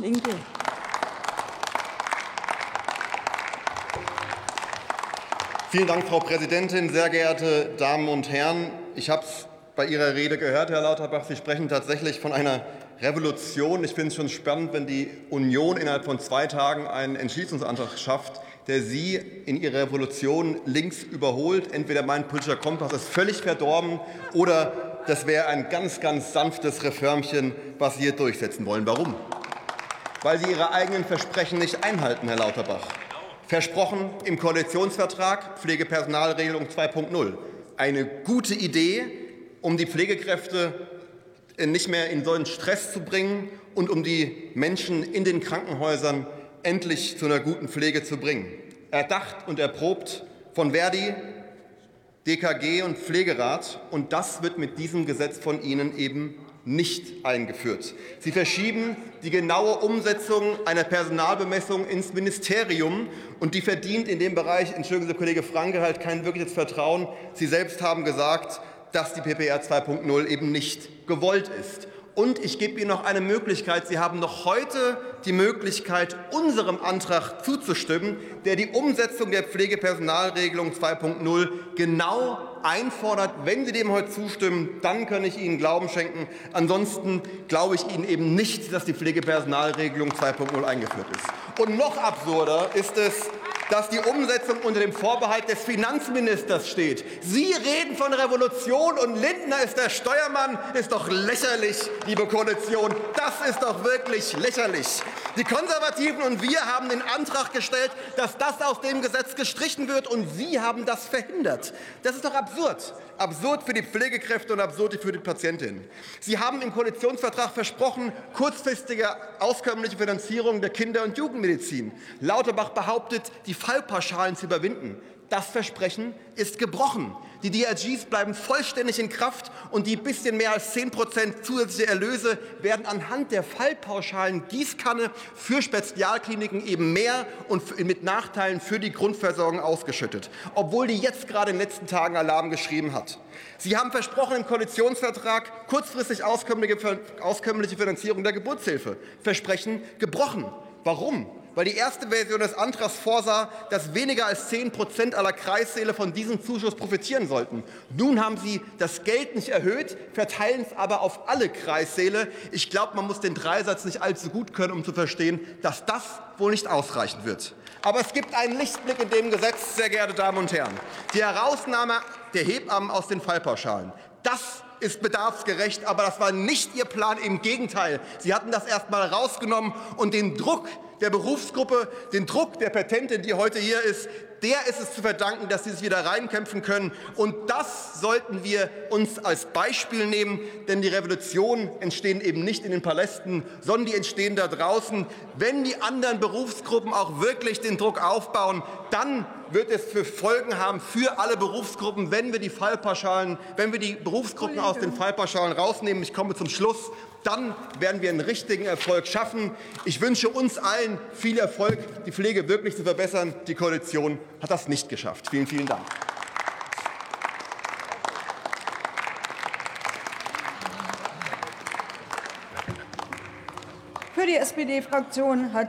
Linke. Vielen Dank, Frau Präsidentin, sehr geehrte Damen und Herren. Ich habe es bei Ihrer Rede gehört, Herr Lauterbach. Sie sprechen tatsächlich von einer Revolution. Ich finde es schon spannend, wenn die Union innerhalb von zwei Tagen einen Entschließungsantrag schafft, der Sie in Ihrer Revolution links überholt. Entweder mein politischer Kompass ist völlig verdorben oder das wäre ein ganz, ganz sanftes Reformchen, was Sie hier durchsetzen wollen. Warum? Weil Sie Ihre eigenen Versprechen nicht einhalten, Herr Lauterbach. Versprochen im Koalitionsvertrag Pflegepersonalregelung 2.0. Eine gute Idee, um die Pflegekräfte nicht mehr in solchen Stress zu bringen und um die Menschen in den Krankenhäusern endlich zu einer guten Pflege zu bringen. Erdacht und erprobt von Verdi, DKG und Pflegerat. Und das wird mit diesem Gesetz von Ihnen eben nicht eingeführt. Sie verschieben die genaue Umsetzung einer Personalbemessung ins Ministerium, und die verdient in dem Bereich, entschuldigen Sie, Kollege Franke, halt kein wirkliches Vertrauen. Sie selbst haben gesagt, dass die PPR 2.0 eben nicht gewollt ist. Und ich gebe Ihnen noch eine Möglichkeit. Sie haben noch heute die Möglichkeit, unserem Antrag zuzustimmen, der die Umsetzung der Pflegepersonalregelung 2.0 genau einfordert. Wenn Sie dem heute zustimmen, dann kann ich Ihnen Glauben schenken. Ansonsten glaube ich Ihnen eben nicht, dass die Pflegepersonalregelung 2.0 eingeführt ist. Und noch absurder ist es, dass die Umsetzung unter dem Vorbehalt des Finanzministers steht. Sie reden von Revolution und Lindner ist der Steuermann. Ist doch lächerlich, liebe Koalition. Das ist doch wirklich lächerlich. Die Konservativen und wir haben den Antrag gestellt, dass das aus dem Gesetz gestrichen wird, und Sie haben das verhindert. Das ist doch absurd. Absurd für die Pflegekräfte und absurd für die Patientinnen. Sie haben im Koalitionsvertrag versprochen, kurzfristige auskömmliche Finanzierung der Kinder- und Jugendmedizin. Lauterbach behauptet, die Fallpauschalen zu überwinden. Das Versprechen ist gebrochen. Die DRGs bleiben vollständig in Kraft und die bisschen mehr als 10 Prozent zusätzliche Erlöse werden anhand der Fallpauschalen Gießkanne für Spezialkliniken eben mehr und mit Nachteilen für die Grundversorgung ausgeschüttet, obwohl die jetzt gerade in den letzten Tagen Alarm geschrieben hat. Sie haben versprochen im Koalitionsvertrag kurzfristig auskömmliche Finanzierung der Geburtshilfe. Versprechen gebrochen. Warum? Weil die erste Version des Antrags vorsah, dass weniger als 10 Prozent aller Kreissäle von diesem Zuschuss profitieren sollten. Nun haben Sie das Geld nicht erhöht, verteilen es aber auf alle Kreissäle. Ich glaube, man muss den Dreisatz nicht allzu gut können, um zu verstehen, dass das wohl nicht ausreichen wird. Aber es gibt einen Lichtblick in dem Gesetz, sehr geehrte Damen und Herren. Die Herausnahme der Hebammen aus den Fallpauschalen. Das ist bedarfsgerecht, aber das war nicht Ihr Plan. Im Gegenteil, Sie hatten das erst mal rausgenommen und den Druck der Berufsgruppe, den Druck der Petentin, die heute hier ist, der ist es zu verdanken, dass sie sich wieder reinkämpfen können. Und das sollten wir uns als Beispiel nehmen, denn die Revolutionen entstehen eben nicht in den Palästen, sondern die entstehen da draußen. Wenn die anderen Berufsgruppen auch wirklich den Druck aufbauen, dann wird es für Folgen haben für alle Berufsgruppen, wenn wir die Fallpauschalen, wenn wir die Berufsgruppen aus den Fallpauschalen rausnehmen. Ich komme zum Schluss. Dann werden wir einen richtigen Erfolg schaffen. Ich wünsche uns allen viel Erfolg, die Pflege wirklich zu verbessern. Die Koalition hat das nicht geschafft. Vielen, vielen Dank. Für die SPD-Fraktion hat